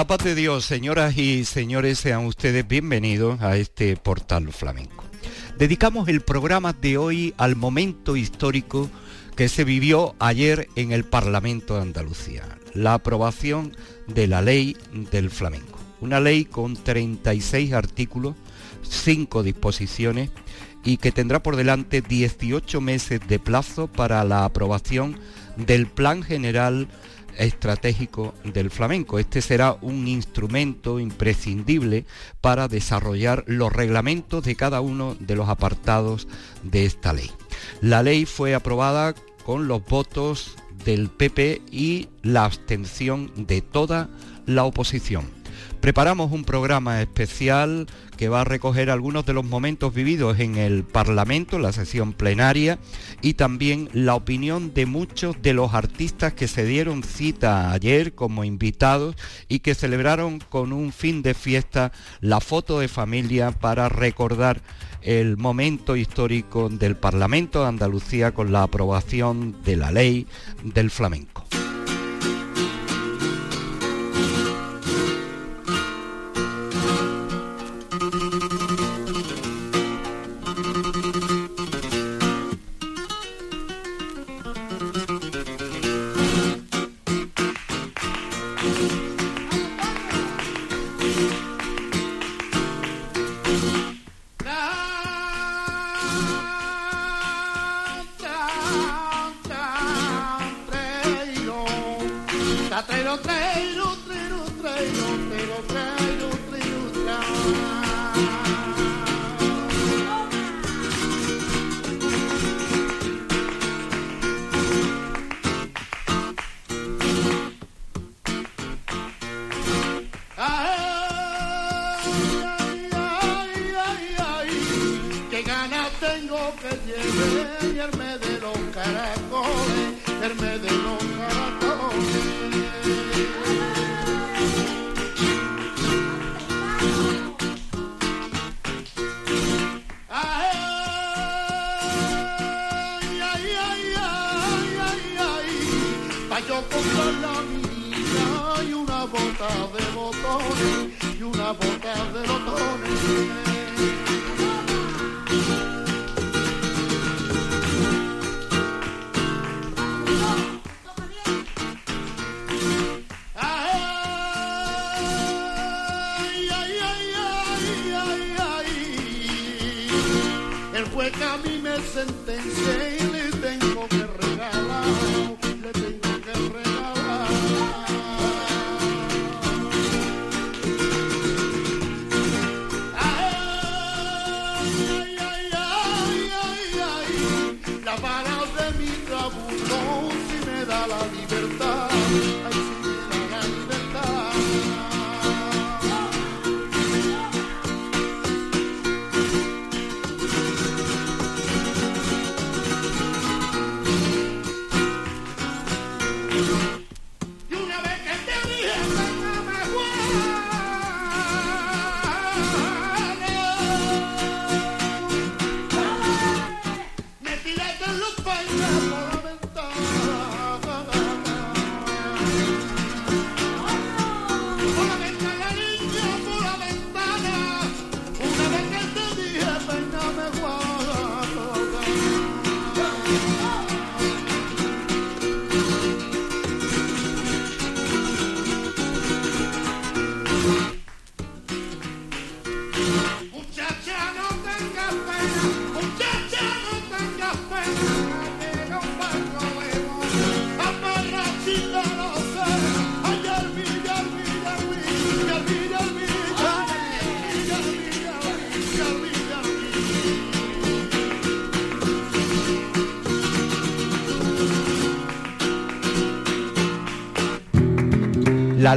la paz de Dios, señoras y señores, sean ustedes bienvenidos a este portal flamenco. Dedicamos el programa de hoy al momento histórico que se vivió ayer en el Parlamento de Andalucía, la aprobación de la ley del flamenco. Una ley con 36 artículos, 5 disposiciones y que tendrá por delante 18 meses de plazo para la aprobación del Plan General estratégico del flamenco. Este será un instrumento imprescindible para desarrollar los reglamentos de cada uno de los apartados de esta ley. La ley fue aprobada con los votos del PP y la abstención de toda la oposición. Preparamos un programa especial que va a recoger algunos de los momentos vividos en el Parlamento, la sesión plenaria, y también la opinión de muchos de los artistas que se dieron cita ayer como invitados y que celebraron con un fin de fiesta la foto de familia para recordar el momento histórico del Parlamento de Andalucía con la aprobación de la ley del flamenco. El juez a mí me sentencia y le tengo que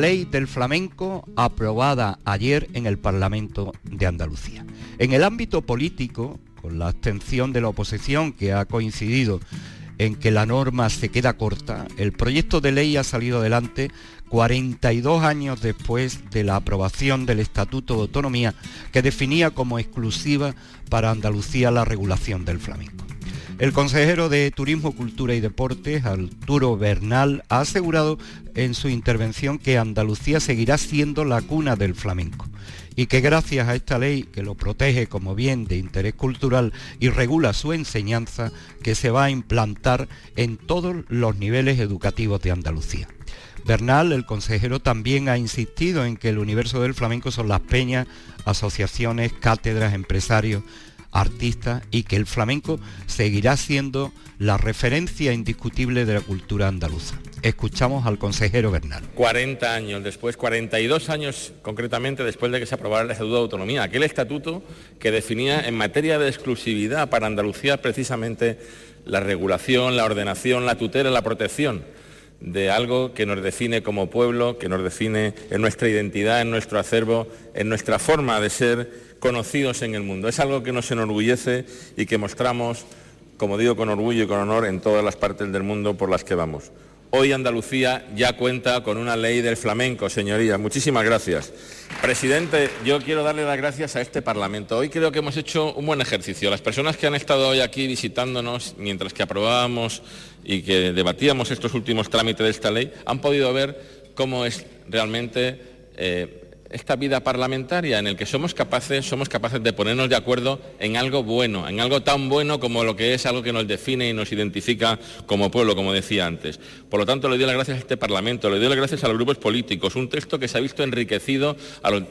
ley del flamenco aprobada ayer en el Parlamento de Andalucía. En el ámbito político, con la abstención de la oposición que ha coincidido en que la norma se queda corta, el proyecto de ley ha salido adelante 42 años después de la aprobación del Estatuto de Autonomía que definía como exclusiva para Andalucía la regulación del flamenco. El consejero de Turismo, Cultura y Deportes, Arturo Bernal, ha asegurado en su intervención que Andalucía seguirá siendo la cuna del flamenco y que gracias a esta ley que lo protege como bien de interés cultural y regula su enseñanza, que se va a implantar en todos los niveles educativos de Andalucía. Bernal, el consejero, también ha insistido en que el universo del flamenco son las peñas, asociaciones, cátedras, empresarios, artistas y que el flamenco seguirá siendo la referencia indiscutible de la cultura andaluza. Escuchamos al consejero Bernal. 40 años después, 42 años concretamente después de que se aprobara el Estatuto de Autonomía, aquel estatuto que definía en materia de exclusividad para Andalucía precisamente la regulación, la ordenación, la tutela, la protección de algo que nos define como pueblo, que nos define en nuestra identidad, en nuestro acervo, en nuestra forma de ser conocidos en el mundo. Es algo que nos enorgullece y que mostramos, como digo, con orgullo y con honor en todas las partes del mundo por las que vamos. Hoy Andalucía ya cuenta con una ley del flamenco, señorías. Muchísimas gracias. Presidente, yo quiero darle las gracias a este Parlamento. Hoy creo que hemos hecho un buen ejercicio. Las personas que han estado hoy aquí visitándonos mientras que aprobábamos y que debatíamos estos últimos trámites de esta ley han podido ver cómo es realmente eh, esta vida parlamentaria en el que somos capaces, somos capaces de ponernos de acuerdo en algo bueno, en algo tan bueno como lo que es algo que nos define y nos identifica como pueblo, como decía antes. Por lo tanto, le doy las gracias a este Parlamento, le doy las gracias a los grupos políticos, un texto que se ha visto enriquecido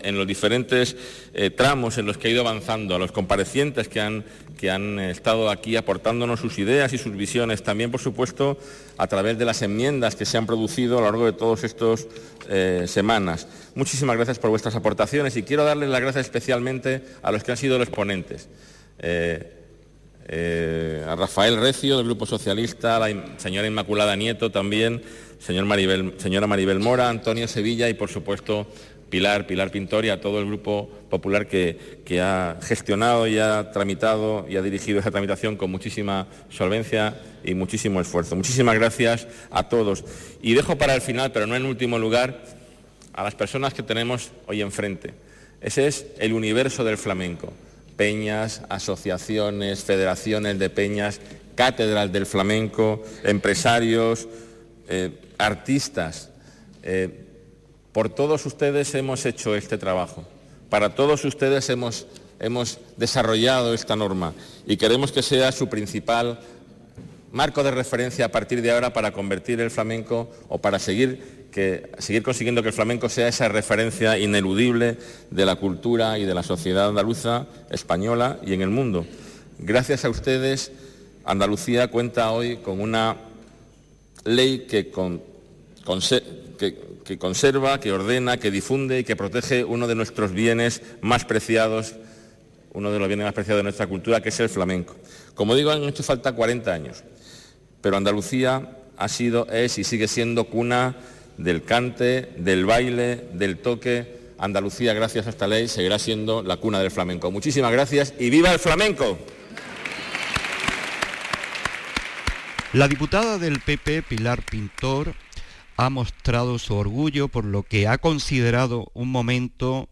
en los diferentes eh, tramos en los que ha ido avanzando, a los comparecientes que han, que han estado aquí aportándonos sus ideas y sus visiones, también, por supuesto, a través de las enmiendas que se han producido a lo largo de todas estas eh, semanas. Muchísimas gracias por vuestras aportaciones y quiero darles las gracias especialmente a los que han sido los ponentes. Eh, eh, a Rafael Recio del Grupo Socialista, a la señora Inmaculada Nieto también, señor señora Maribel Mora, Antonio Sevilla y por supuesto Pilar, Pilar Pintor y a todo el Grupo Popular que, que ha gestionado y ha tramitado y ha dirigido esa tramitación con muchísima solvencia y muchísimo esfuerzo. Muchísimas gracias a todos. Y dejo para el final, pero no en último lugar, a las personas que tenemos hoy enfrente. Ese es el universo del flamenco. Peñas, asociaciones, federaciones de peñas, cátedras del flamenco, empresarios, eh, artistas. Eh, por todos ustedes hemos hecho este trabajo. Para todos ustedes hemos, hemos desarrollado esta norma y queremos que sea su principal marco de referencia a partir de ahora para convertir el flamenco o para seguir que seguir consiguiendo que el flamenco sea esa referencia ineludible de la cultura y de la sociedad andaluza, española y en el mundo. Gracias a ustedes, Andalucía cuenta hoy con una ley que, que conserva, que ordena, que difunde y que protege uno de nuestros bienes más preciados, uno de los bienes más preciados de nuestra cultura, que es el flamenco. Como digo, han hecho falta 40 años, pero Andalucía ha sido, es y sigue siendo cuna del cante, del baile, del toque. Andalucía, gracias a esta ley, seguirá siendo la cuna del flamenco. Muchísimas gracias y viva el flamenco. La diputada del PP, Pilar Pintor, ha mostrado su orgullo por lo que ha considerado un momento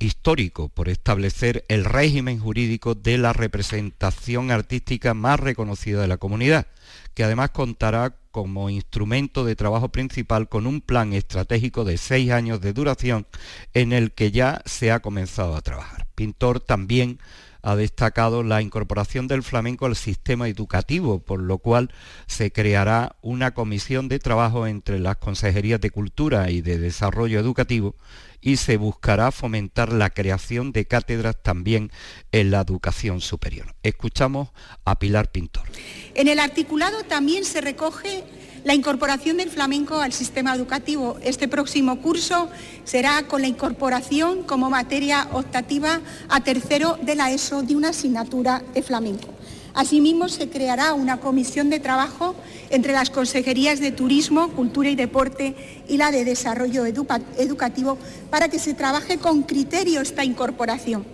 histórico por establecer el régimen jurídico de la representación artística más reconocida de la comunidad, que además contará como instrumento de trabajo principal con un plan estratégico de seis años de duración en el que ya se ha comenzado a trabajar. Pintor también ha destacado la incorporación del flamenco al sistema educativo, por lo cual se creará una comisión de trabajo entre las consejerías de Cultura y de Desarrollo Educativo y se buscará fomentar la creación de cátedras también en la educación superior. Escuchamos a Pilar Pintor. En el articulado también se recoge la incorporación del flamenco al sistema educativo. Este próximo curso será con la incorporación como materia optativa a tercero de la ESO de una asignatura de flamenco. Asimismo, se creará una comisión de trabajo entre las consejerías de Turismo, Cultura y Deporte y la de Desarrollo Educativo para que se trabaje con criterio esta incorporación.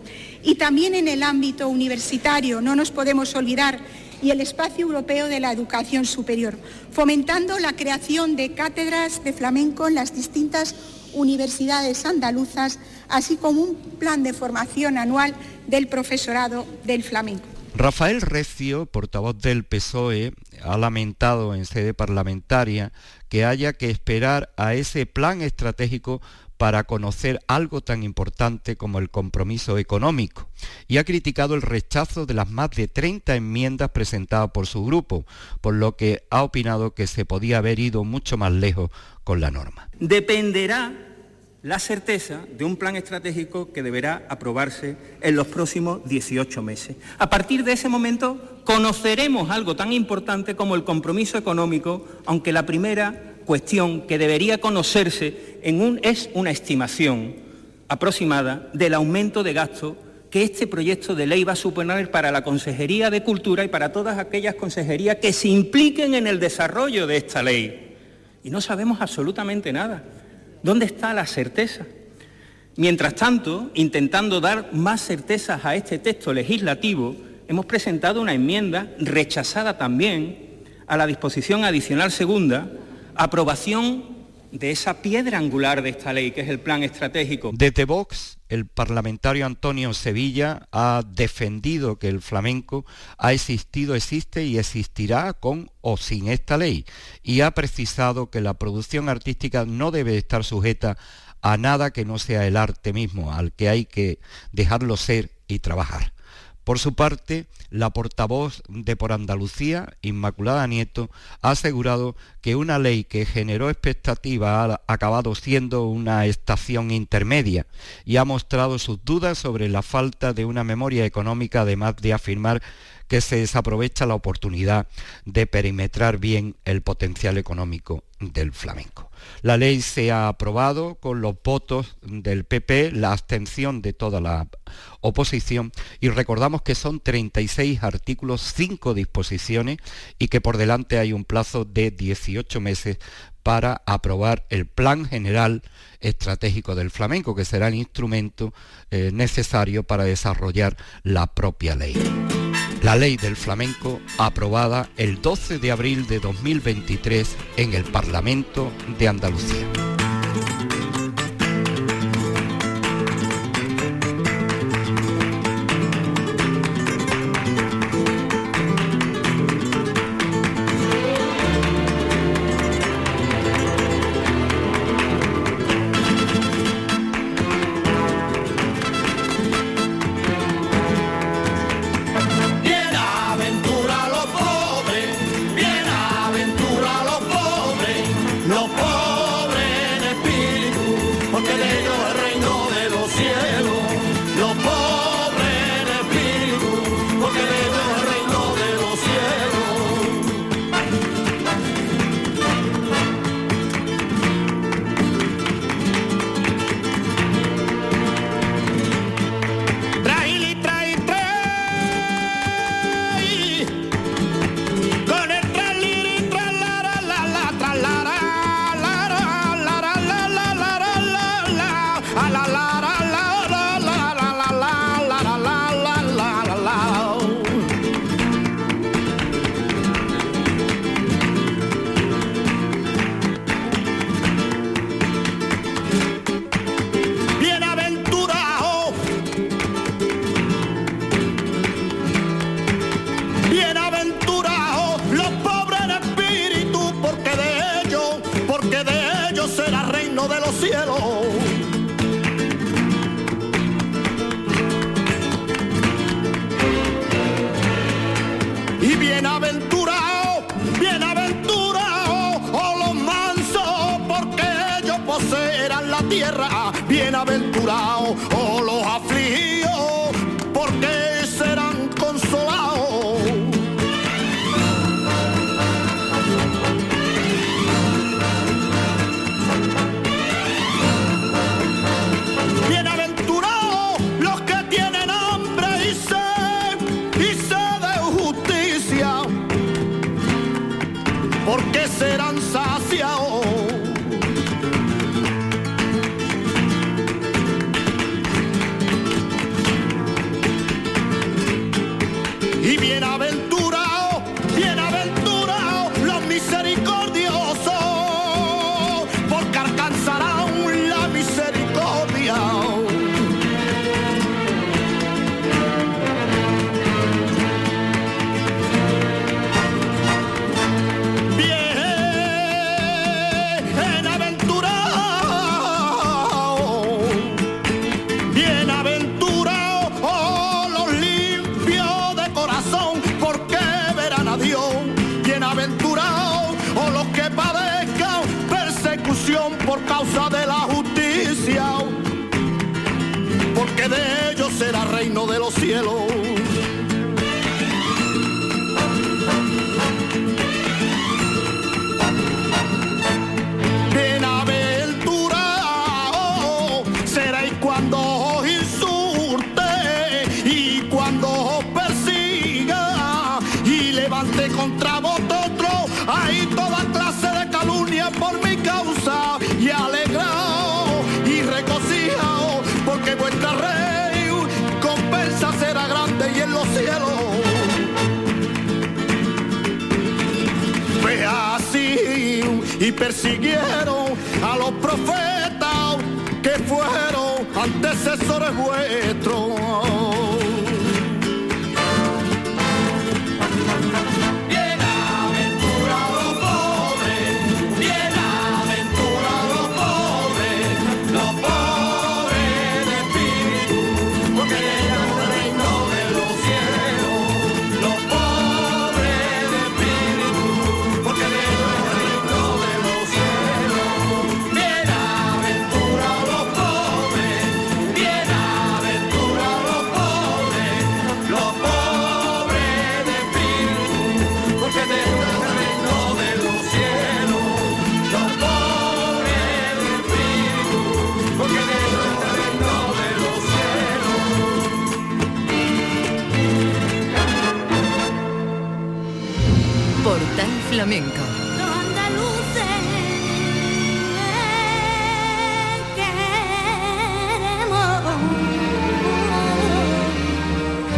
Y también en el ámbito universitario, no nos podemos olvidar, y el espacio europeo de la educación superior, fomentando la creación de cátedras de flamenco en las distintas universidades andaluzas, así como un plan de formación anual del profesorado del flamenco. Rafael Recio, portavoz del PSOE, ha lamentado en sede parlamentaria que haya que esperar a ese plan estratégico para conocer algo tan importante como el compromiso económico y ha criticado el rechazo de las más de 30 enmiendas presentadas por su grupo, por lo que ha opinado que se podía haber ido mucho más lejos con la norma. Dependerá la certeza de un plan estratégico que deberá aprobarse en los próximos 18 meses. A partir de ese momento conoceremos algo tan importante como el compromiso económico, aunque la primera cuestión que debería conocerse es una estimación aproximada del aumento de gasto que este proyecto de ley va a suponer para la Consejería de Cultura y para todas aquellas consejerías que se impliquen en el desarrollo de esta ley. Y no sabemos absolutamente nada. ¿Dónde está la certeza? Mientras tanto, intentando dar más certezas a este texto legislativo, hemos presentado una enmienda rechazada también a la disposición adicional segunda, aprobación de esa piedra angular de esta ley, que es el plan estratégico. Desde Vox, el parlamentario Antonio Sevilla ha defendido que el flamenco ha existido, existe y existirá con o sin esta ley, y ha precisado que la producción artística no debe estar sujeta a nada que no sea el arte mismo, al que hay que dejarlo ser y trabajar. Por su parte, la portavoz de Por Andalucía, Inmaculada Nieto, ha asegurado que una ley que generó expectativas ha acabado siendo una estación intermedia y ha mostrado sus dudas sobre la falta de una memoria económica, además de afirmar que se desaprovecha la oportunidad de perimetrar bien el potencial económico del flamenco. La ley se ha aprobado con los votos del PP, la abstención de toda la oposición y recordamos que son 36 artículos, 5 disposiciones y que por delante hay un plazo de 18 meses para aprobar el Plan General Estratégico del Flamenco, que será el instrumento eh, necesario para desarrollar la propia ley. La ley del flamenco aprobada el 12 de abril de 2023 en el Parlamento de Andalucía.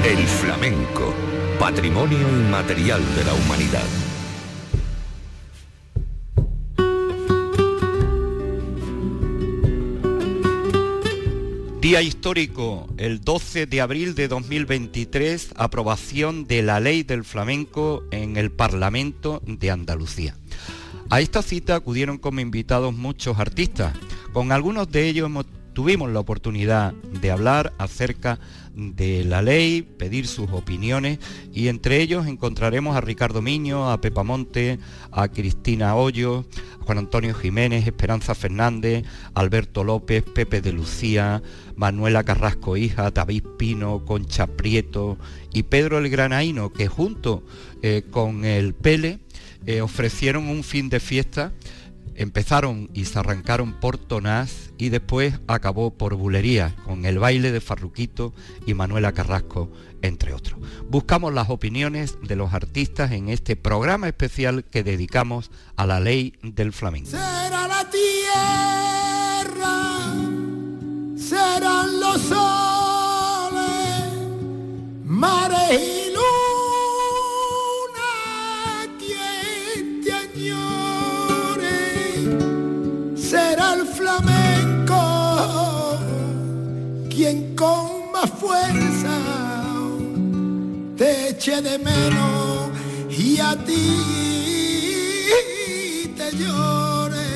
El flamenco, patrimonio inmaterial de la humanidad. Día histórico, el 12 de abril de 2023, aprobación de la ley del flamenco en el Parlamento de Andalucía. A esta cita acudieron como invitados muchos artistas. Con algunos de ellos hemos- tuvimos la oportunidad de hablar acerca de la ley, pedir sus opiniones y entre ellos encontraremos a Ricardo Miño, a Pepa Monte, a Cristina Hoyo, a Juan Antonio Jiménez, Esperanza Fernández, Alberto López, Pepe de Lucía, Manuela Carrasco hija, David Pino, Concha Prieto y Pedro el Granaíno, que junto eh, con el Pele eh, ofrecieron un fin de fiesta Empezaron y se arrancaron por Tonás y después acabó por Bulería, con el baile de Farruquito y Manuela Carrasco, entre otros. Buscamos las opiniones de los artistas en este programa especial que dedicamos a la ley del flamenco. Será la tierra, serán los soles, mares te eche de menos y a ti te llore.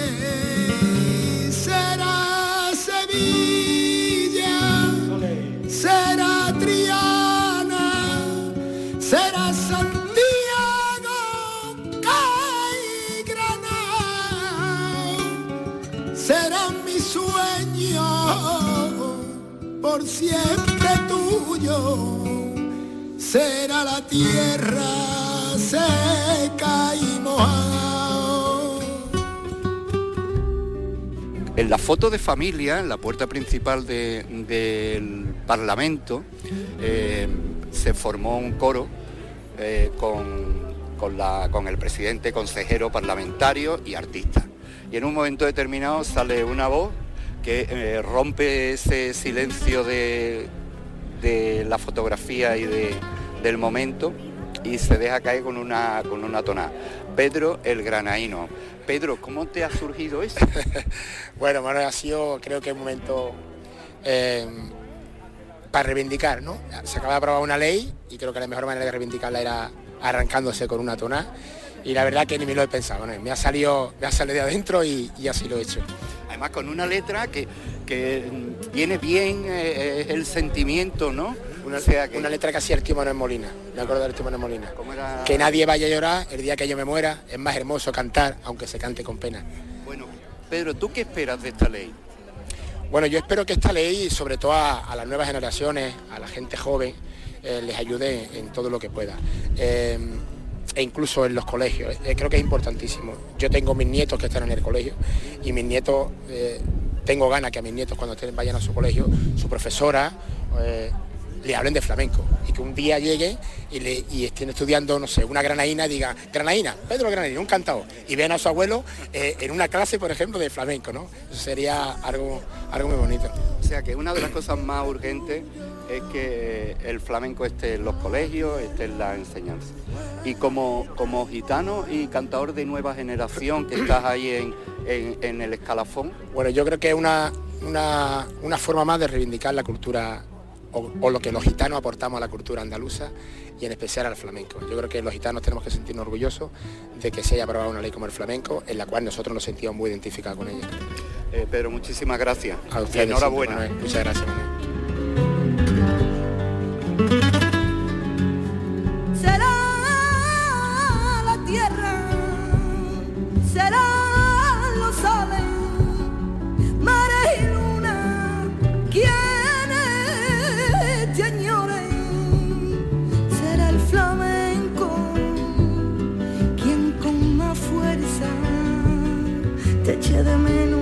Será Sevilla, será Triana, será Santiago, Cay, Granada, será mi sueño por siempre tuyo será la tierra seca y mojada. En la foto de familia, en la puerta principal de- del Parlamento, eh, se formó un coro eh, con, con, la, con el presidente, consejero, parlamentario y artista. Y en un momento determinado sale una voz que eh, rompe ese silencio de, de la fotografía y de, del momento y se deja caer con una, con una tonada. Pedro el Granaíno. Pedro, ¿cómo te ha surgido eso? bueno, Manuel, ha sido creo que un momento eh, para reivindicar, ¿no? Se acaba de aprobar una ley y creo que la mejor manera de reivindicarla era arrancándose con una tonada y la verdad que ni me lo he pensado, me ha salido, me ha salido de adentro y, así lo he hecho. Además con una letra que, que viene bien eh, el sentimiento, ¿no? Una, una letra que hacía el tío Manuel Molina, me acuerdo tío Manuel Molina. Que nadie vaya a llorar el día que yo me muera, es más hermoso cantar, aunque se cante con pena. Bueno, Pedro, ¿tú qué esperas de esta ley? Bueno, yo espero que esta ley, sobre todo a, las nuevas generaciones, a la gente joven, eh, les ayude en, todo lo que pueda. Eh, e incluso en los colegios. Eh, creo que es importantísimo. Yo tengo mis nietos que están en el colegio y mis nietos, tengo ganas que a mis nietos cuando vayan a su colegio, su profesora le hablen de flamenco y que un día llegue y, estén estudiando, no sé, una granaína y diga, granaína, Pedro Granaína, un cantado, y vean a su abuelo eh, en una clase, por ejemplo, de flamenco, ¿no? Eso sería algo, algo muy bonito. O sea que una de las cosas más urgentes es que el flamenco esté en los colegios, esté en la enseñanza. Y como, como gitano y cantador de nueva generación que estás ahí en, en, el escalafón. Bueno, yo creo que es una, una, una forma más de reivindicar la cultura o, lo que los gitanos aportamos a la cultura andaluza y en especial al flamenco. Yo creo que los gitanos tenemos que sentirnos orgullosos de que se haya aprobado una ley como el flamenco, en la cual nosotros nos sentíamos muy identificados con ella. Eh, Pedro, muchísimas gracias. A ustedes, enhorabuena. Muchas gracias. De menos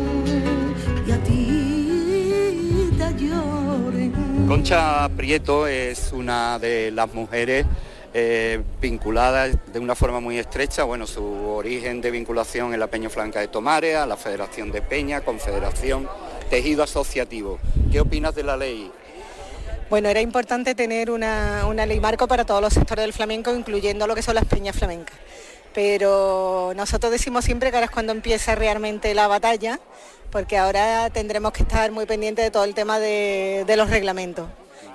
y a ti te. Concha Prieto es una de las mujeres eh, vinculadas de una forma muy estrecha, bueno, su origen de vinculación en la Peña Flanca de Tomares, a la Federación de Peña, Confederación, Tejido Asociativo. ¿Qué opinas de la ley? Bueno, era importante tener una, una ley marco para todos los sectores del flamenco, incluyendo lo que son las peñas flamencas pero nosotros decimos siempre que ahora es cuando empieza realmente la batalla, porque ahora tendremos que estar muy pendientes de todo el tema de, los reglamentos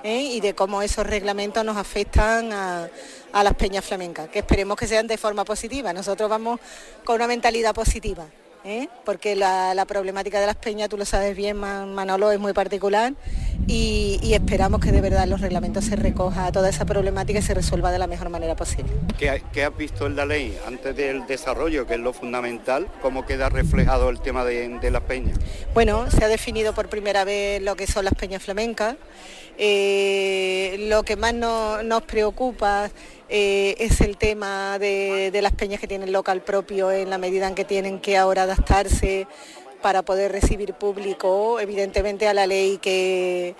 ¿eh? y de cómo esos reglamentos nos afectan a, las peñas flamencas, que esperemos que sean de forma positiva. Nosotros vamos con una mentalidad positiva. ¿Eh? porque la, problemática de las peñas, tú lo sabes bien, Manolo, es muy particular y, esperamos que de verdad los reglamentos se recoja toda esa problemática y se resuelva de la mejor manera posible. ¿Qué, has visto en la ley antes del desarrollo, que es lo fundamental? ¿Cómo queda reflejado el tema de, las peñas? Bueno, se ha definido por primera vez lo que son las peñas flamencas. Eh, lo que más nos preocupa eh, es el tema de, de las peñas que tienen local propio en la medida en que tienen que ahora adaptarse para poder recibir público, evidentemente a la ley que,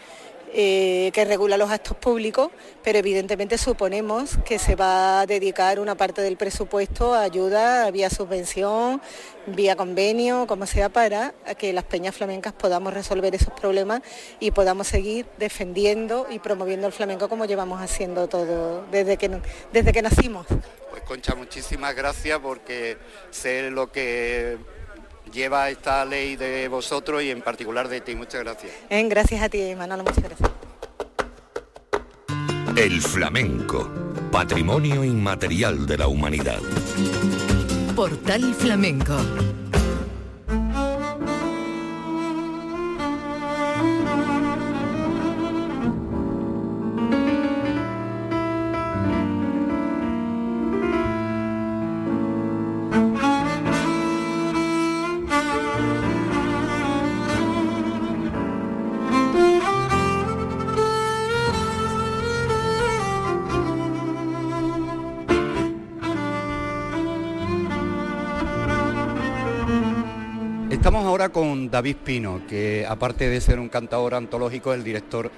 eh, que regula los actos públicos, pero evidentemente suponemos que se va a dedicar una parte del presupuesto a ayuda vía subvención, vía convenio, como sea, para que las peñas flamencas podamos resolver esos problemas y podamos seguir defendiendo y promoviendo el flamenco como llevamos haciendo todo desde que, desde que nacimos. Pues Concha, muchísimas gracias porque sé lo que lleva esta ley de vosotros y en particular de ti. Muchas gracias. gracias a ti, Manolo, muchas gracias. El flamenco, patrimonio inmaterial de la humanidad. Portal Flamenco David Pino, que aparte de ser un cantador antológico, es el director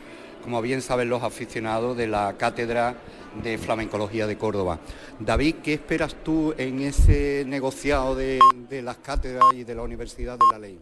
como bien saben los aficionados, de la Cátedra de Flamencología de Córdoba. David, ¿qué esperas tú en ese negociado de, de las cátedras y de la Universidad de la Ley?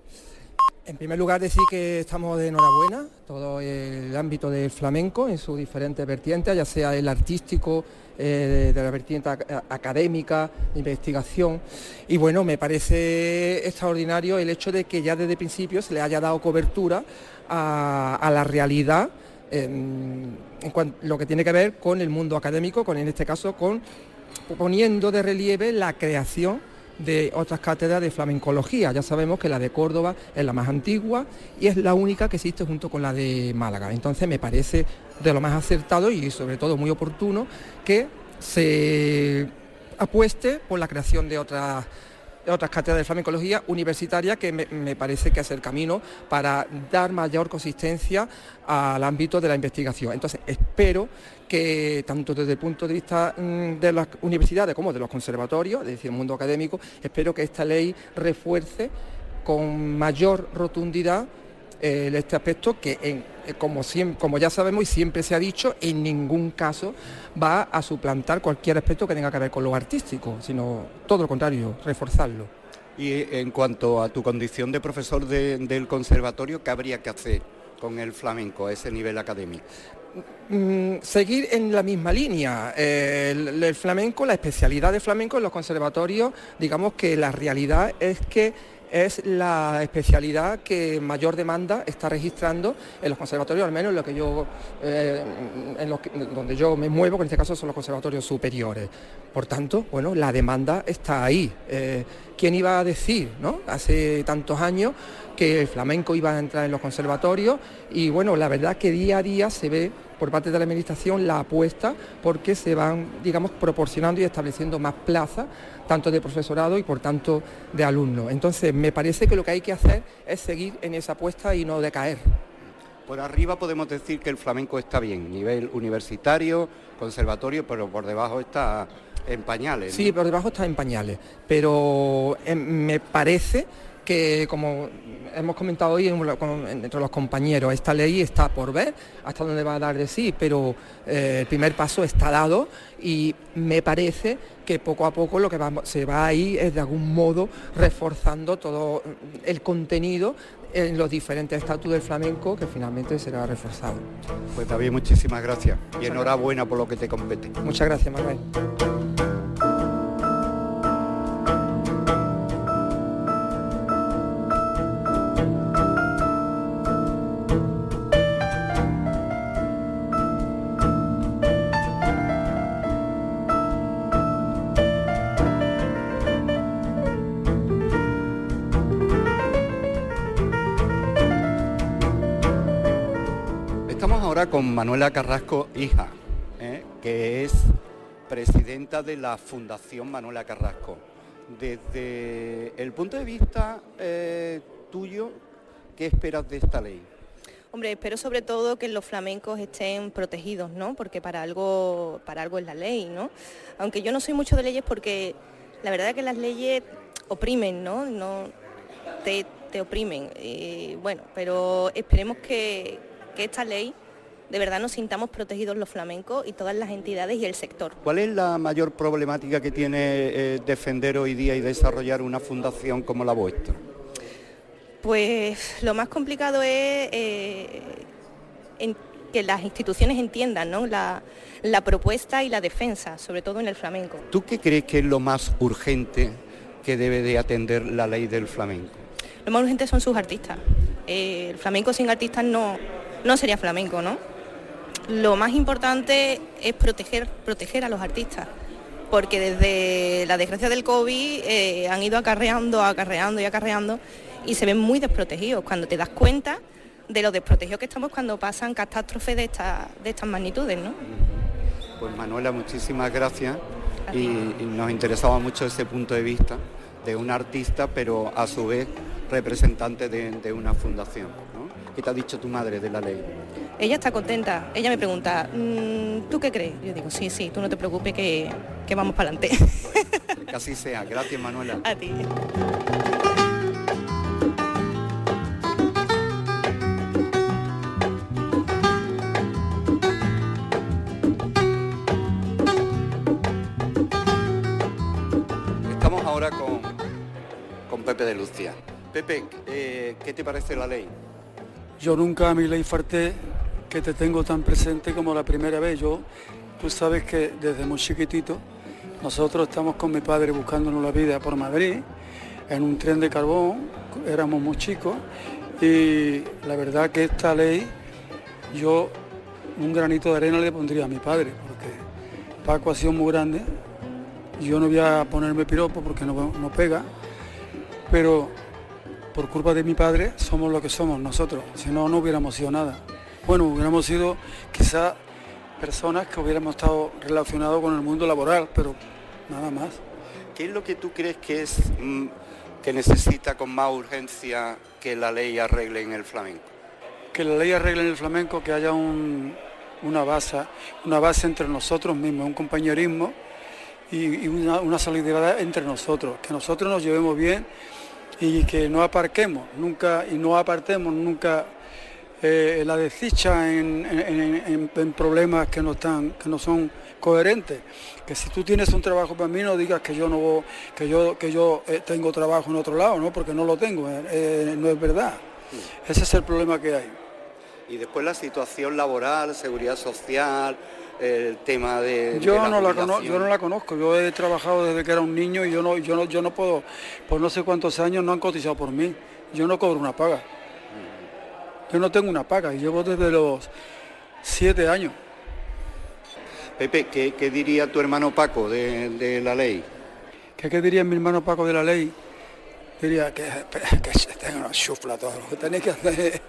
En primer lugar decir que estamos de enhorabuena, todo el ámbito del flamenco en sus diferentes vertientes, ya sea el artístico, eh, de la vertiente ac- académica, de investigación. Y bueno, me parece extraordinario el hecho de que ya desde el principio se le haya dado cobertura a, la realidad em, lo que tiene que ver con el mundo académico, con en este caso con poniendo de relieve la creación de otras cátedras de flamencología. Ya sabemos que la de Córdoba es la más antigua y es la única que existe junto con la de Málaga. Entonces me parece de lo más acertado y sobre todo muy oportuno que se apueste por la creación de otras otras cátedras de flamencología universitaria que me, me parece que es el camino para dar mayor consistencia al ámbito de la investigación. Entonces espero que tanto desde el punto de vista mm, de las universidades como de los conservatorios, es decir, el mundo académico, espero que esta ley refuerce con mayor rotundidad eh, este aspecto que, en- eh, como, ya sabemos y siempre se ha dicho, en ningún caso va a suplantar cualquier aspecto que tenga que ver con lo artístico, sino todo lo contrario, reforzarlo. Y en cuanto a tu condición de profesor de- del conservatorio, ¿qué habría que hacer con el flamenco a ese nivel académico? Mm, seguir en la misma línea. Eh, el, el flamenco, la especialidad de flamenco en los conservatorios, digamos que la realidad es que es la especialidad que mayor demanda está registrando en los conservatorios, al menos en lo que yo, eh, en que- donde yo me muevo, que en este caso son los conservatorios superiores. Por tanto, bueno, la demanda está ahí. Eh, ¿Quién iba a decir, no? Hace tantos años que el flamenco iba a entrar en los conservatorios y bueno, la verdad que día a día se ve por parte de la administración la apuesta porque se van, digamos, proporcionando y estableciendo más plazas, tanto de profesorado y por tanto de alumnos. Entonces, me parece que lo que hay que hacer es seguir en esa apuesta y no decaer. Por arriba podemos decir que el flamenco está bien, nivel universitario, conservatorio, pero por debajo está en pañales. ¿no? Sí, por debajo está en pañales, pero eh, me parece que como hemos comentado hoy entre los compañeros, esta ley está por ver hasta dónde va a dar de sí, pero eh, el primer paso está dado y me parece que poco a poco lo que se va a ir es de algún modo reforzando todo el contenido en los diferentes estatus del flamenco que finalmente será reforzado. Pues David, muchísimas gracias y enhorabuena por lo que te compete. Muchas gracias, Manuel. Carrasco, hija, ¿eh? que es presidenta de la Fundación Manuela Carrasco. Desde el punto de vista eh, tuyo, ¿qué esperas de esta ley? Hombre, espero sobre todo que los flamencos estén protegidos, ¿no? Porque para algo, para algo es la ley, ¿no? Aunque yo no soy mucho de leyes porque la verdad es que las leyes oprimen, ¿no? No te, te oprimen. Y bueno, pero esperemos que, que esta ley de verdad nos sintamos protegidos los flamencos y todas las entidades y el sector. ¿Cuál es la mayor problemática que tiene eh, defender hoy día y desarrollar una fundación como la vuestra? Pues lo más complicado es eh, en- que las instituciones entiendan ¿no? la, la propuesta y la defensa, sobre todo en el flamenco. ¿Tú qué crees que es lo más urgente que debe de atender la ley del flamenco? Lo más urgente son sus artistas. Eh, el flamenco sin artistas no, no sería flamenco, ¿no? Lo más importante es proteger, proteger a los artistas, porque desde la desgracia del COVID eh, han ido acarreando, acarreando y acarreando y se ven muy desprotegidos. Cuando te das cuenta de lo desprotegidos que estamos cuando pasan catástrofes de, esta- de estas magnitudes, ¿no? Pues Manuela, muchísimas gracias y, y nos interesaba mucho ese punto de vista de un artista, pero a su vez representante de, de una fundación. ¿no? ¿Qué te ha dicho tu madre de la ley? ella está contenta. Ella me pregunta, mm, ¿tú qué crees? Yo digo, sí, sí, tú no te preocupes que, que vamos para adelante. Que así sea. Gracias, Manuela. A ti. Estamos ahora con, con Pepe de Lucía. Pepe, eh, ¿qué te parece la ley? Yo nunca a mi ley farté que te tengo tan presente como la primera vez. Yo, tú sabes que desde muy chiquitito nosotros estamos con mi padre buscándonos la vida por Madrid en un tren de carbón, éramos muy chicos y la verdad que esta ley yo un granito de arena le pondría a mi padre porque Paco ha sido muy grande, yo no voy a ponerme piropo porque no, no pega, pero por culpa de mi padre somos lo que somos nosotros, si no, no hubiéramos sido nada. Bueno, hubiéramos sido quizás personas que hubiéramos estado relacionados con el mundo laboral, pero nada más. ¿Qué es lo que tú crees que es mm, que necesita con más urgencia que la ley arregle en el flamenco? Que la ley arregle en el flamenco, que haya un, una base, una base entre nosotros mismos, un compañerismo y, y una, una solidaridad entre nosotros, que nosotros nos llevemos bien y que no aparquemos nunca y no apartemos nunca eh, la desdicha en, en- en- en problemas que no están, que no son coherentes. Que si tú tienes un trabajo para mí no digas que yo no que yo que yo eh, tengo trabajo en otro lado, ¿no? Porque no lo tengo, eh, no es verdad. Ese es el problema que hay. Y después la situación laboral, seguridad social, el tema de... Yo de la no la conozco, yo no la conozco. Yo he trabajado desde que era un niño y yo no, yo no, yo no puedo, por no sé cuántos años no han cotizado por mí. Yo no cobro una paga. Yo no tengo una paga y llevo desde los siete años. Pepe, ¿qué, qué diría tu hermano Paco de, de la ley? ¿Qué, qué diría mi hermano Paco de la ley? Diría que, que se tenga una chufla todo. Lo que tenéis que hacer es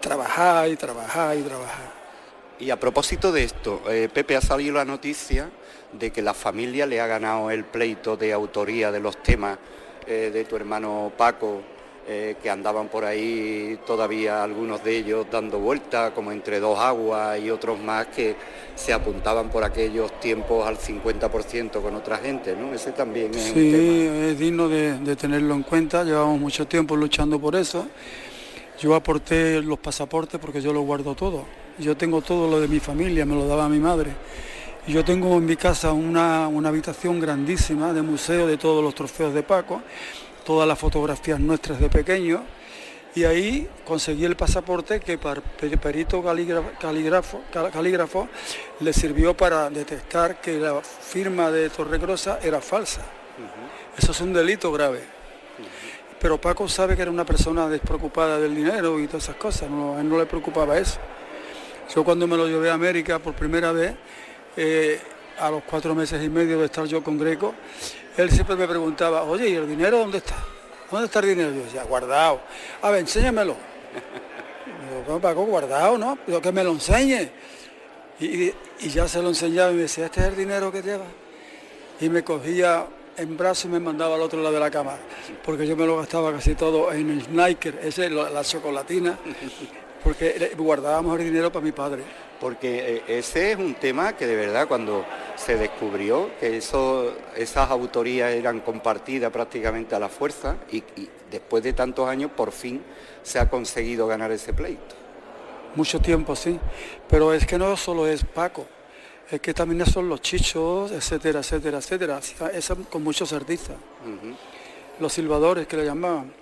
trabajar y trabajar y trabajar. Y a propósito de esto, eh, Pepe, ha salido la noticia de que la familia le ha ganado el pleito de autoría de los temas eh, de tu hermano Paco, eh, que andaban por ahí todavía algunos de ellos dando vueltas, como entre dos aguas y otros más que se apuntaban por aquellos tiempos al 50% con otra gente, ¿no? Ese también es un Sí, tema. es digno de, de tenerlo en cuenta. Llevamos mucho tiempo luchando por eso. Yo aporté los pasaportes porque yo los guardo todo. Yo tengo todo lo de mi familia, me lo daba mi madre. Y Yo tengo en mi casa una, una habitación grandísima de museo de todos los trofeos de Paco, todas las fotografías nuestras de pequeño. Y ahí conseguí el pasaporte que para per- perito calígrafo, cal- calígrafo le sirvió para detectar que la firma de Torregrosa era falsa. Eso es un delito grave. Pero Paco sabe que era una persona despreocupada del dinero y todas esas cosas, no, a él no le preocupaba eso. Yo cuando me lo llevé a América por primera vez, eh, a los cuatro meses y medio de estar yo con Greco, él siempre me preguntaba, oye, ¿y el dinero dónde está? ¿Dónde está el dinero? Yo decía, guardado. A ver, enséñamelo. Digo, "Bueno, Paco, guardado, ¿no? Pero que me lo enseñe. Y, ya se lo enseñaba y me decía, este es el dinero que lleva. Y me cogía en brazos y me mandaba al otro lado de la cama, porque yo me lo gastaba casi todo en el Sniker, ese, la chocolatina, porque guardábamos el dinero para mi padre. Porque eh, ese es un tema que de verdad cuando se descubrió que eso, esas autorías eran compartidas prácticamente a la fuerza y, y después de tantos años por fin se ha conseguido ganar ese pleito. Mucho tiempo, sí. Pero es que no solo es Paco, es que también son los chichos, etcétera, etcétera, etcétera. Con muchos artistas. Los silbadores que le llamaban.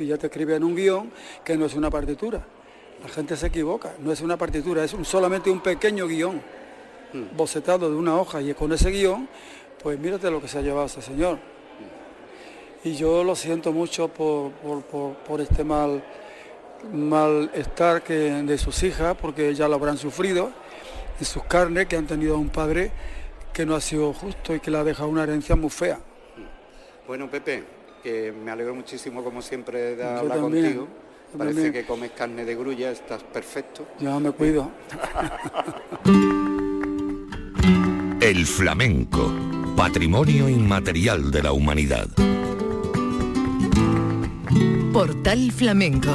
Y ya te escriben un guion que no es una partitura. La gente se equivoca, no es una partitura, es un- solamente un pequeño guion, bocetado de una hoja. Y con ese guion, pues mírate lo que se ha llevado ese señor. Y yo lo siento mucho por, por- por- por este mal malestar que, de sus hijas, porque ya lo habrán sufrido en sus carnes, que han tenido a un padre que no ha sido justo y que le ha dejado una herencia muy fea. Bueno, Pepe, que me alegro muchísimo como siempre de Yo hablar también, contigo. yo Parece también. que comes carne de grulla, estás perfecto. Ya me cuido. El flamenco, patrimonio inmaterial de la humanidad. Portal Flamenco.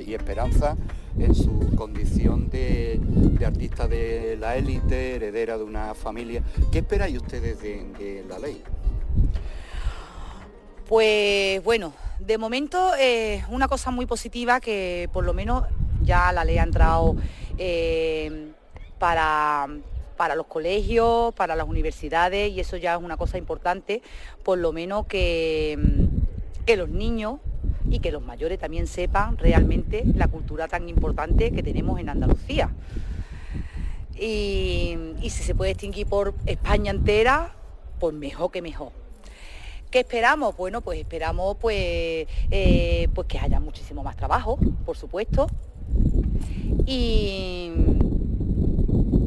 Y Esperanza en su condición de, artista de la élite, heredera de una familia. ¿Qué esperáis ustedes de, la ley? Pues bueno, de momento es una cosa muy positiva que por lo menos ya la ley ha entrado eh, para, para los colegios, para las universidades y eso ya es una cosa importante, por lo menos que, que los niños y que los mayores también sepan realmente la cultura tan importante que tenemos en Andalucía. Y, si se puede extinguir por España entera, pues mejor que mejor. ¿Qué esperamos? Bueno, pues esperamos pues, eh, pues que haya muchísimo más trabajo, por supuesto. Y,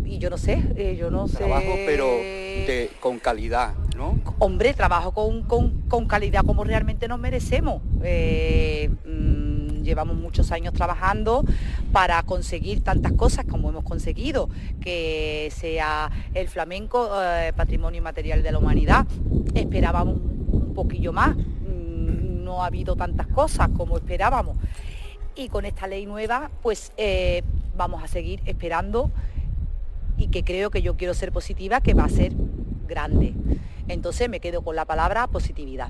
y yo no sé, eh, yo no sé. Trabajo pero de- con calidad, ¿no? Hombre, trabajo con, con- con calidad como realmente nos merecemos. Eh, mm, llevamos muchos años trabajando para conseguir tantas cosas como hemos conseguido, que sea el flamenco eh, patrimonio inmaterial de la humanidad. Esperábamos un poquillo más, mm, no ha habido tantas cosas como esperábamos. Y con esta ley nueva, pues vamos a seguir esperando y que creo que yo quiero ser positiva, que va a ser grande. Entonces me quedo con la palabra positividad.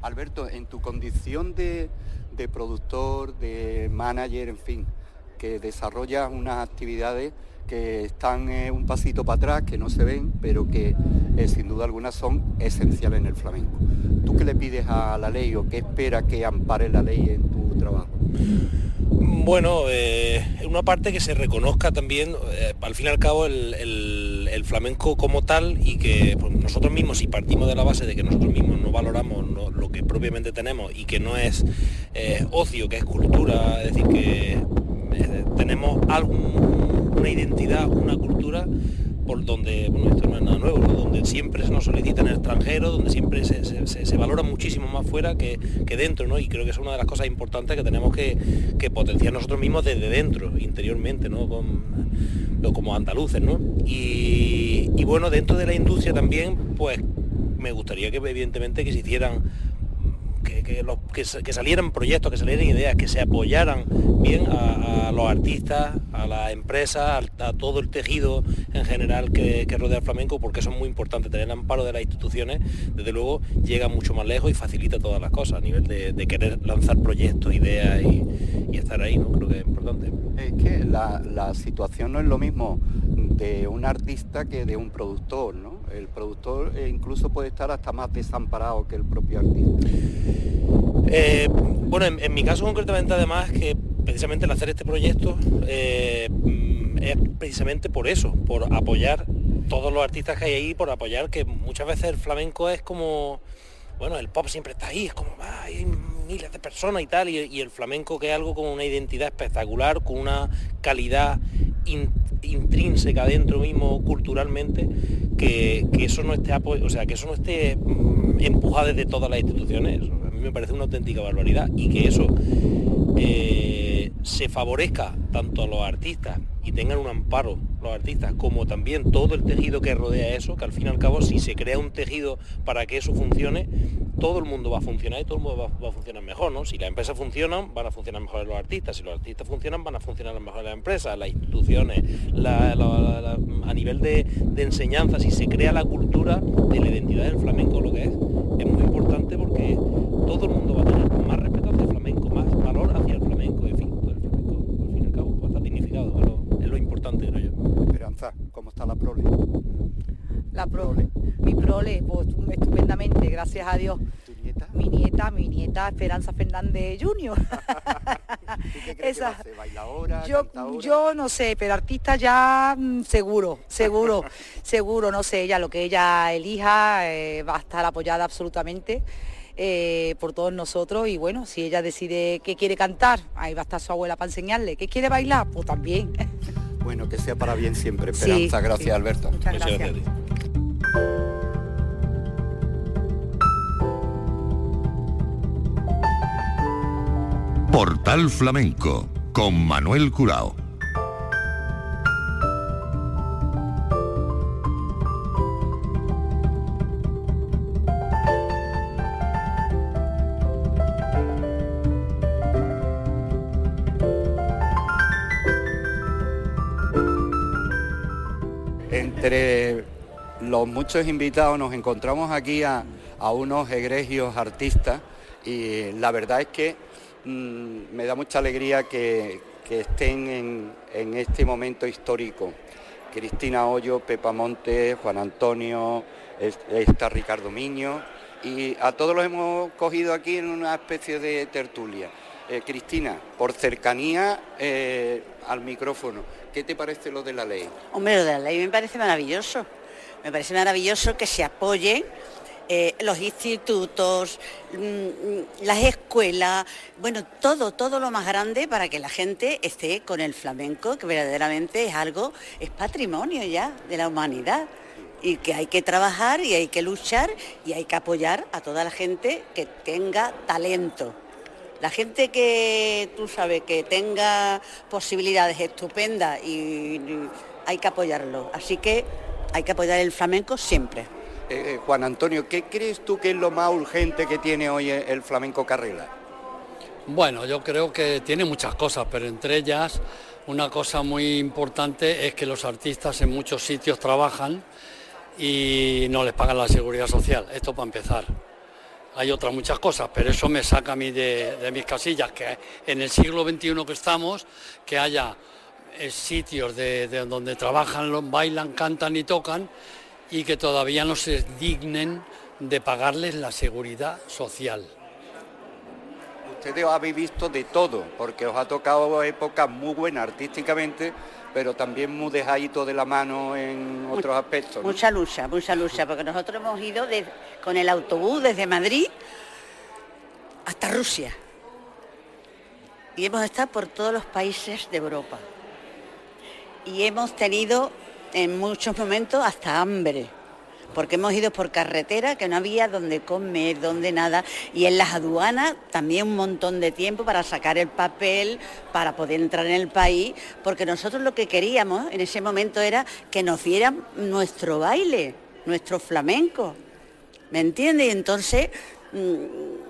Alberto, en tu condición de, de productor, de manager, en fin, que desarrollas unas actividades que están eh, un pasito para atrás, que no se ven, pero que eh, sin duda alguna son esenciales en el flamenco. ¿Tú qué le pides a la ley o qué espera que ampare la ley en tu trabajo? Bueno, eh, una parte que se reconozca también, eh, al fin y al cabo, el, flamenco como tal y que pues, nosotros mismos, si partimos de la base de que nosotros mismos no valoramos lo que propiamente tenemos y que no es eh, ocio, que es cultura, es decir, que eh, tenemos algún- una identidad, una cultura por donde, esto no es nada nuevo, donde siempre se nos solicita en el extranjero, donde siempre se, se- valora muchísimo más fuera que, que dentro, ¿no? Y creo que es una de las cosas importantes que tenemos que, que potenciar nosotros mismos desde dentro, interiormente, ¿no? Con- como andaluces, ¿no? Y, y bueno, dentro de la industria también, pues me gustaría que evidentemente que se hicieran que, los- que sa- que salieran proyectos, que salieran ideas, que se apoyaran bien a, los artistas, a las empresas, a, todo el tejido en general que, rodea el flamenco, porque eso es muy importante, tener el amparo de las instituciones, desde luego llega mucho más lejos y facilita todas las cosas a nivel de, querer lanzar proyectos, ideas y, estar ahí, ¿no? Creo que es importante. Es que la situación no es lo mismo de un artista que de un productor, ¿no? El productor eh, incluso puede estar hasta más desamparado que el propio artista. Eh, bueno, en, en mi caso concretamente además que precisamente el hacer este proyecto eh, mm, es precisamente por eso, por apoyar todos los artistas que hay ahí, por apoyar que muchas veces el flamenco es como, bueno, el pop siempre está ahí, es como, ah, hay miles de personas y tal, y, el flamenco que es algo con una identidad espectacular, con una calidad in- intrínseca dentro mismo culturalmente, que, que eso no esté o sea, que eso no esté mm, empujado desde todas las instituciones. A mí me parece una auténtica barbaridad y que eso eh, se favorezca tanto a los artistas y tengan un amparo los artistas como también todo el tejido que rodea eso, que al fin y al cabo si se crea un tejido para que eso funcione, todo el mundo va a funcionar y todo el mundo va, a funcionar mejor, ¿no? Si las empresas funcionan, van a funcionar mejor los artistas, si los artistas funcionan, van a funcionar mejor las empresas, las instituciones, a nivel de, de enseñanza, si se crea la cultura de la identidad del flamenco, lo que es, es muy importante porque todo el mundo va a tener más respeto hacia el flamenco, más valor hacia el flamenco, en fin, todo el flamenco, al fin y al cabo, va a estar dignificado, es lo, es lo importante, creo yo. Esperanza, ¿cómo está la prole? La prole. Mi prole, pues estupendamente, gracias a Dios. Mi nieta, mi nieta Esperanza Fernández Junior. Esa- ¿Bailadora, yo, cantadora? yo no sé, pero artista ya mm, seguro, seguro, seguro, no sé, ella lo que ella elija eh, va a estar apoyada absolutamente eh, por todos nosotros y bueno, si ella decide que quiere cantar, ahí va a estar su abuela para enseñarle, que quiere bailar, pues también. Bueno, que sea para bien siempre, Sí, Esperanza. gracias, sí. Alberto. Muchas Muchas gracias. gracias Portal Flamenco con Manuel Curao. Entre los muchos invitados nos encontramos aquí a, unos egregios artistas y la verdad es que mm, me da mucha alegría que, estén en, este momento histórico. Cristina Hoyo, Pepa Montes, Juan Antonio, es- está Ricardo Miño y a todos los hemos cogido aquí en una especie de tertulia. Eh, Cristina, por cercanía eh, al micrófono, ¿qué te parece lo de la ley? Hombre, lo de la ley me parece maravilloso. Me parece maravilloso que se apoyen eh, los institutos, mm, mm, las escuelas, bueno, todo, todo lo más grande para que la gente esté con el flamenco, que verdaderamente es algo, es patrimonio ya de la humanidad. Y que hay que trabajar y hay que luchar y hay que apoyar a toda la gente que tenga talento. La gente que tú sabes que tenga posibilidades estupendas y, y hay que apoyarlo. Así que hay que apoyar el flamenco siempre. Eh, eh, Juan Antonio, ¿qué crees tú que es lo más urgente que tiene hoy el flamenco Carrela? Bueno, yo creo que tiene muchas cosas, pero entre ellas una cosa muy importante es que los artistas en muchos sitios trabajan y no les pagan la seguridad social. Esto para empezar. Hay otras muchas cosas, pero eso me saca a mí de, mis casillas, que en el siglo XXI que estamos, que haya eh, sitios de, de donde trabajan, bailan, cantan y tocan y que todavía no se dignen de pagarles la seguridad social. Ustedes habéis visto de todo, porque os ha tocado épocas muy buenas artísticamente, pero también muy dejadito de la mano en otros aspectos. ¿no? Mucha lucha, mucha lucha, porque nosotros hemos ido de- con el autobús desde Madrid hasta Rusia. Y hemos estado por todos los países de Europa. Y hemos tenido en muchos momentos hasta hambre, porque hemos ido por carretera que no había donde comer, donde nada, y en las aduanas también un montón de tiempo para sacar el papel, para poder entrar en el país, porque nosotros lo que queríamos en ese momento era que nos dieran nuestro baile, nuestro flamenco, ¿me entiendes? Y entonces, mm,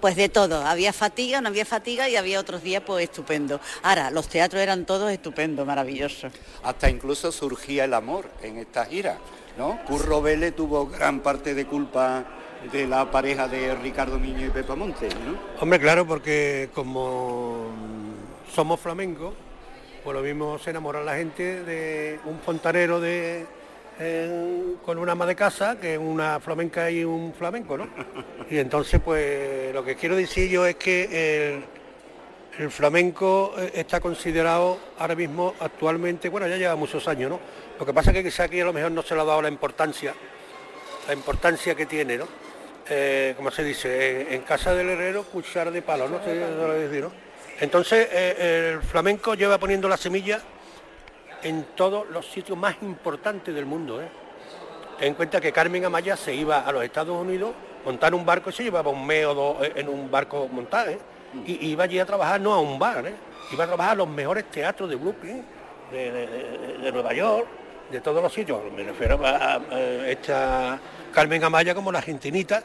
pues de todo, había fatiga, no había fatiga y había otros días pues estupendo. Ahora, los teatros eran todos estupendos, maravillosos. Hasta incluso surgía el amor en esta gira, ¿no? Curro Vélez tuvo gran parte de culpa de la pareja de Ricardo Miño y Pepa Montes, ¿no? Hombre, claro, porque como somos flamencos, pues lo mismo se enamora la gente de un fontanero de, con una ama de casa que una flamenca y un flamenco, ¿no? Y entonces, pues lo que quiero decir yo es que el, el flamenco eh, está considerado ahora mismo actualmente, bueno, ya lleva muchos años, ¿no? Lo que pasa es que quizá aquí a lo mejor no se le ha dado la importancia, la importancia que tiene, ¿no? Eh, como se dice, en, casa del herrero, cuchara de palo, ¿no? Entonces, eh, el flamenco lleva poniendo la semilla en todos los sitios más importantes del mundo. Ten en cuenta que Carmen Amaya se iba a los Estados Unidos, montar un barco y se llevaba un mes o dos en un barco montado. Y iba allí a trabajar no a un bar, ¿eh? Iba a trabajar a los mejores teatros de Brooklyn, de, Nueva York, de todos los sitios. Me refiero a, esta Carmen Amaya como la argentinita.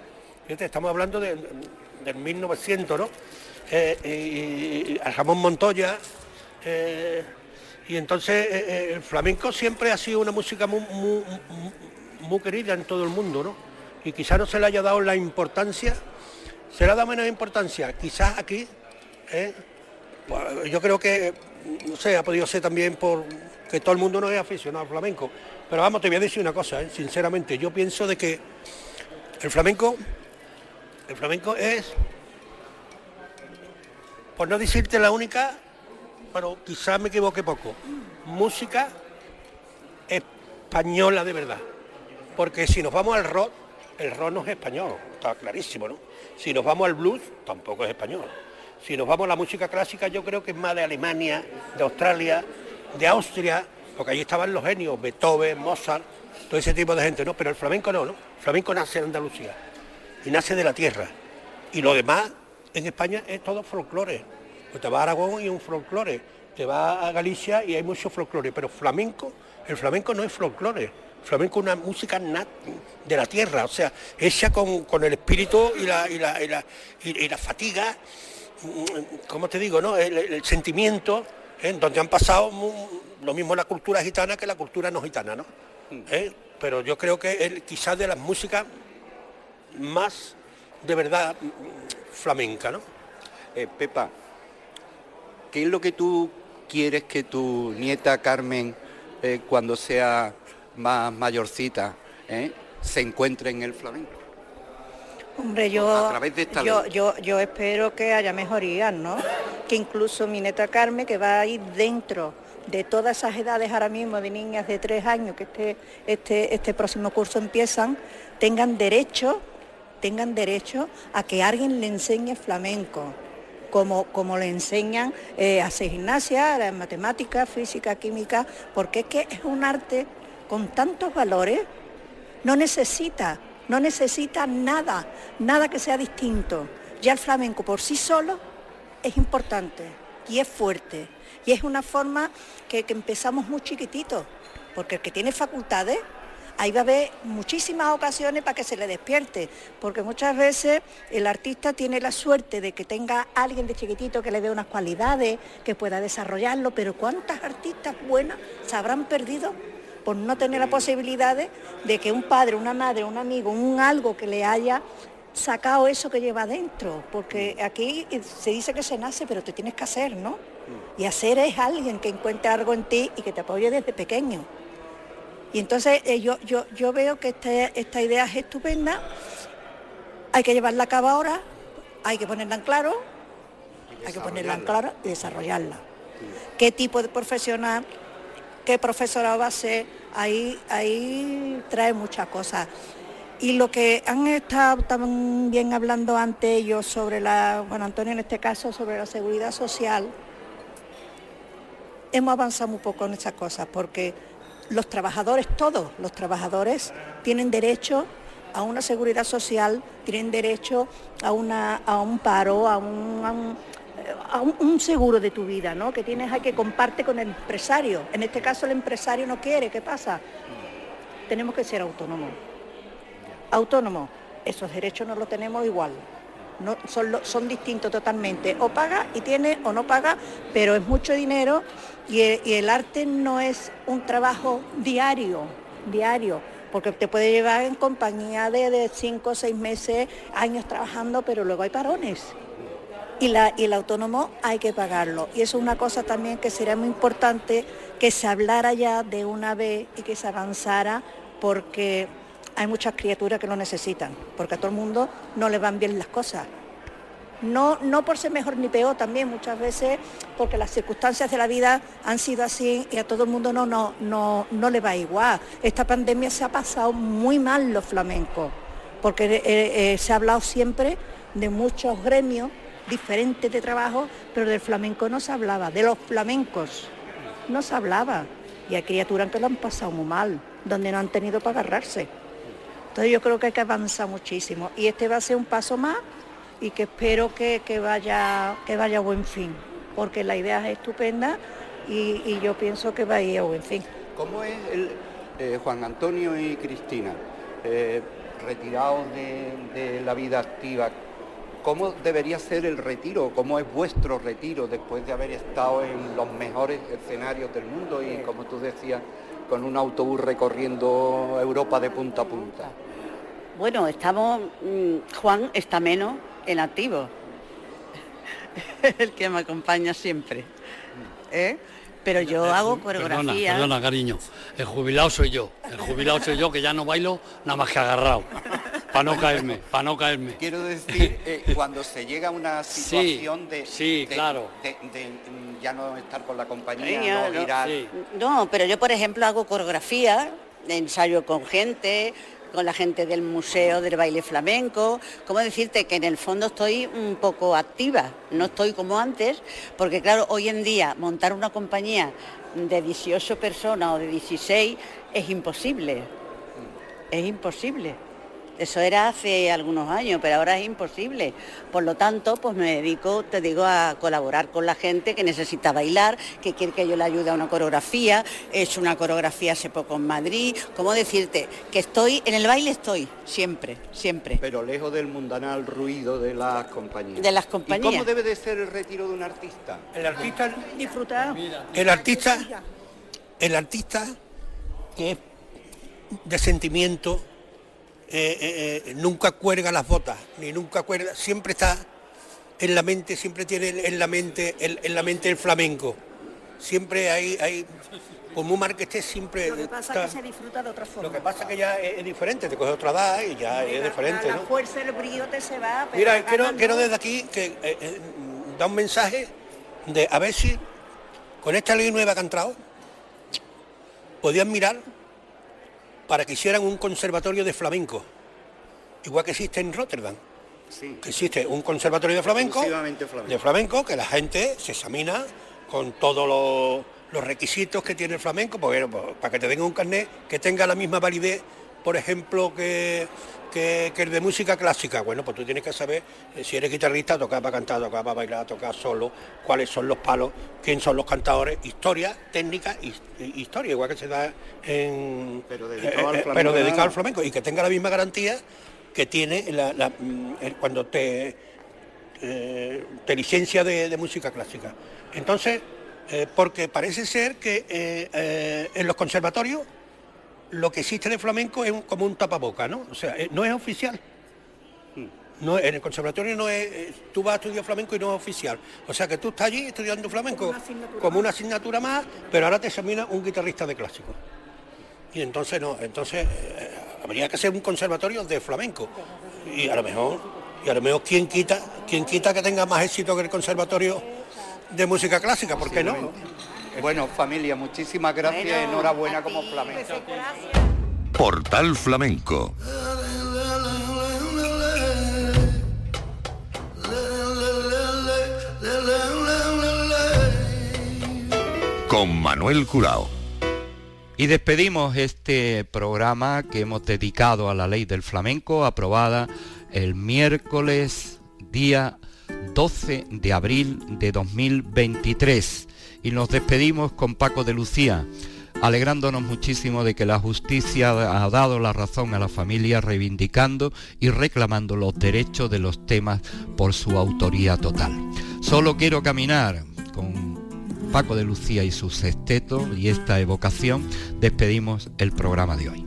Estamos hablando de- del 1900, ¿no? Eh, a Ramón Montoya. eh, y entonces eh, el flamenco siempre ha sido una música muy, muy- querida en todo el mundo, ¿no? Y quizás no se le haya dado la importancia, se le ha dado menos importancia, quizás aquí, ¿eh? Pues, yo creo que, no sé, ha podido ser también por que todo el mundo no es aficionado al flamenco. Pero vamos, te voy a decir una cosa, ¿eh? sinceramente, yo pienso de que el flamenco, el flamenco es, por no decirte la única, pero quizás me equivoque poco, música española de verdad. Porque si nos vamos al rock, el rock no es español, está clarísimo, ¿no? Si nos vamos al blues, tampoco es español. Si nos vamos a la música clásica, yo creo que es más de Alemania, de Australia, de Austria, porque allí estaban los genios, Beethoven, Mozart, todo ese tipo de gente, ¿no? Pero el flamenco no, ¿no? Flamenco nace en Andalucía y nace de la tierra. Y lo demás en España es todo folclore. Pues te vas a Aragón y un folclore, te vas a Galicia y hay mucho folclore, pero flamenco, el flamenco no es folclore, flamenco es una música nat- de la tierra, o sea, hecha con, con el espíritu y la, y la, y la, y- y la fatiga, mm, ¿cómo te digo? no? El, el sentimiento ¿eh? donde han pasado lo mismo la cultura gitana que la cultura no gitana, ¿no? ¿Eh? Pero yo creo que es quizás de las músicas más de verdad mm, flamenca, ¿no? Eh, Pepa, ¿qué es lo que tú quieres que tu nieta Carmen, eh, cuando sea más mayorcita, eh, se encuentre en el flamenco? Hombre, yo, A través de esta yo, yo, yo espero que haya mejorías, ¿no? Que incluso mi neta Carmen, que va a ir dentro de todas esas edades ahora mismo de niñas de tres años que este, este, este próximo curso empiezan, tengan derecho, tengan derecho a que alguien le enseñe flamenco. Como, como le enseñan eh, a hacer gimnasia, a matemáticas, física, química, porque es que es un arte con tantos valores no necesita, no necesita nada, nada que sea distinto. Ya el flamenco por sí solo es importante y es fuerte. Y es una forma que, empezamos muy chiquititos, porque el que tiene facultades, ahí va a haber muchísimas ocasiones para que se le despierte, porque muchas veces el artista tiene la suerte de que tenga alguien de chiquitito que le dé unas cualidades, que pueda desarrollarlo, pero ¿cuántas artistas buenas se habrán perdido por no tener la posibilidad de, que un padre, una madre, un amigo, un algo que le haya sacado eso que lleva adentro, porque aquí se dice que se nace, pero te tienes que hacer, ¿no? Y hacer es alguien que encuentre algo en ti y que te apoye desde pequeño. Y entonces eh, yo, yo, yo veo que este- esta idea es estupenda, hay que llevarla a cabo ahora, hay que ponerla en claro, hay que ponerla en claro y desarrollarla. ¿Qué tipo de profesional, qué profesorado va a ser? Ahí, ahí trae muchas cosas. Y lo que han estado también hablando antes ellos sobre la, bueno Antonio en este caso, sobre la seguridad social, hemos avanzado un poco en esas cosas porque los trabajadores, todos los trabajadores, tienen derecho a una seguridad social, tienen derecho a, una, a un paro, a un, a un- un- seguro de tu vida, ¿no? Que tienes ahí que comparte con el empresario. En este caso el empresario no quiere, ¿qué pasa? Tenemos que ser autónomos. Autónomos, esos derechos no los tenemos igual. No, son, son distintos totalmente. O paga y tiene o no paga, pero es mucho dinero y el, y el arte no es un trabajo diario, diario, porque te puede llevar en compañía de, de cinco o seis meses, años trabajando, pero luego hay parones. Y, la, y el autónomo hay que pagarlo. Y eso es una cosa también que sería muy importante que se hablara ya de una vez y que se avanzara porque hay muchas criaturas que lo necesitan, porque a todo el mundo no le van bien las cosas. No, no por ser mejor ni peor también, muchas veces porque las circunstancias de la vida han sido así y a todo el mundo no, no, no, no le va igual. Esta pandemia se ha pasado muy mal los flamencos, porque eh, eh, se ha hablado siempre de muchos gremios diferentes de trabajo, pero del flamenco no se hablaba, de los flamencos no se hablaba. Y hay criaturas que lo han pasado muy mal, donde no han tenido para agarrarse. Entonces yo creo que hay que avanzar muchísimo. Y este va a ser un paso más y que espero que, que vaya, que vaya a buen fin, porque la idea es estupenda y, y yo pienso que va a ir a buen fin. ¿Cómo es el, eh, Juan Antonio y Cristina, eh, retirados de, de la vida activa? ¿Cómo debería ser el retiro? ¿Cómo es vuestro retiro después de haber estado en los mejores escenarios del mundo y, como tú decías, con un autobús recorriendo Europa de punta a punta? Bueno, estamos, mm, Juan está menos en activo, el que me acompaña siempre. ¿eh? Pero yo hago Perdona, coreografía. perdona, cariño. El jubilado soy yo. El jubilado soy yo que ya no bailo nada más que agarrado. Para no caerme, para no caerme. Quiero decir, eh, cuando se llega a una Sí, situación de, sí, de- claro. de- de, mm, ya no estar con la compañía, Niña, no. No, pero yo por ejemplo hago coreografía, ensayo con gente, con la gente del museo del baile flamenco. ¿Cómo decirte que en el fondo estoy un poco activa? No estoy como antes, porque claro, hoy en día montar una compañía de 18 personas o de 16 es imposible. Es imposible. Eso era hace algunos años, pero ahora es imposible. Por lo tanto, pues me dedico, te digo, a colaborar con la gente que necesita bailar, que quiere que yo le ayude a una coreografía. He hecho una coreografía hace poco en Madrid. ¿Cómo decirte? Que estoy, en el baile estoy, siempre, siempre. Pero lejos del mundanal ruido de las compañías. De las compañías. ¿Y cómo debe de ser el retiro de un artista? El artista, Disfrutar. el artista, el artista que es de sentimiento, eh, eh, eh, nunca cuelga las botas, ni nunca cuelga, siempre está en la mente, siempre tiene en la mente, en, en la mente el flamenco. Siempre hay, hay como un marquestés siempre Lo que pasa está- es que se disfruta de otra forma. Lo que pasa es que ya es, es diferente, te coge otra edad y ya es diferente, La ¿no? fuerza, el brillo te se va. pero Mira, quiero, quiero desde aquí que eh, da un mensaje de a ver si con esta ley nueva que ha entrado podían mirar para que hicieran un conservatorio de flamenco, igual que existe en Rotterdam. Que existe un conservatorio de flamenco, de flamenco, que la gente se examina con todos los, los requisitos que tiene el flamenco, porque, bueno, pues, para que te den un carnet que tenga la misma validez, por ejemplo, que, que, que el de música clásica. Bueno, pues tú tienes que saber eh, si eres guitarrista, tocar para cantar, tocar para bailar, tocar solo, cuáles son los palos, quién son los cantadores, historia, técnica, historia, igual que se da en... Pero dedicado al eh, eh, flamenco pero dedicado al flamenco y que tenga la misma garantía que tiene la- la, mm, cuando te, eh, te licencia de, de música clásica. Entonces, eh, porque parece ser que eh, eh, en los conservatorios lo que existe de flamenco es un- como un tapaboca, ¿no? O sea, eh, no es oficial. No, en el conservatorio no es, eh, tú vas a estudiar flamenco y no es oficial. O sea que tú estás allí estudiando flamenco como una asignatura más, pero ahora te examina un guitarrista de clásico. Y entonces no, entonces eh, habría que ser un conservatorio de flamenco. Y a lo mejor, y a lo mejor quién quita, quién quita que tenga más éxito que el conservatorio de música clásica, ¿por qué no? Bueno, familia, muchísimas gracias, Bueno, enhorabuena como flamenco. Portal Flamenco. Con Manuel Curao. Y despedimos este programa que hemos dedicado a la ley del flamenco, aprobada el miércoles día 12 de abril de 2023. Y nos despedimos con Paco de Lucía, alegrándonos muchísimo de que la justicia ha dado la razón a la familia, reivindicando y reclamando los derechos de los temas por su autoría total. Solo quiero caminar con Paco de Lucía y su sexteto y esta evocación, despedimos el programa de hoy.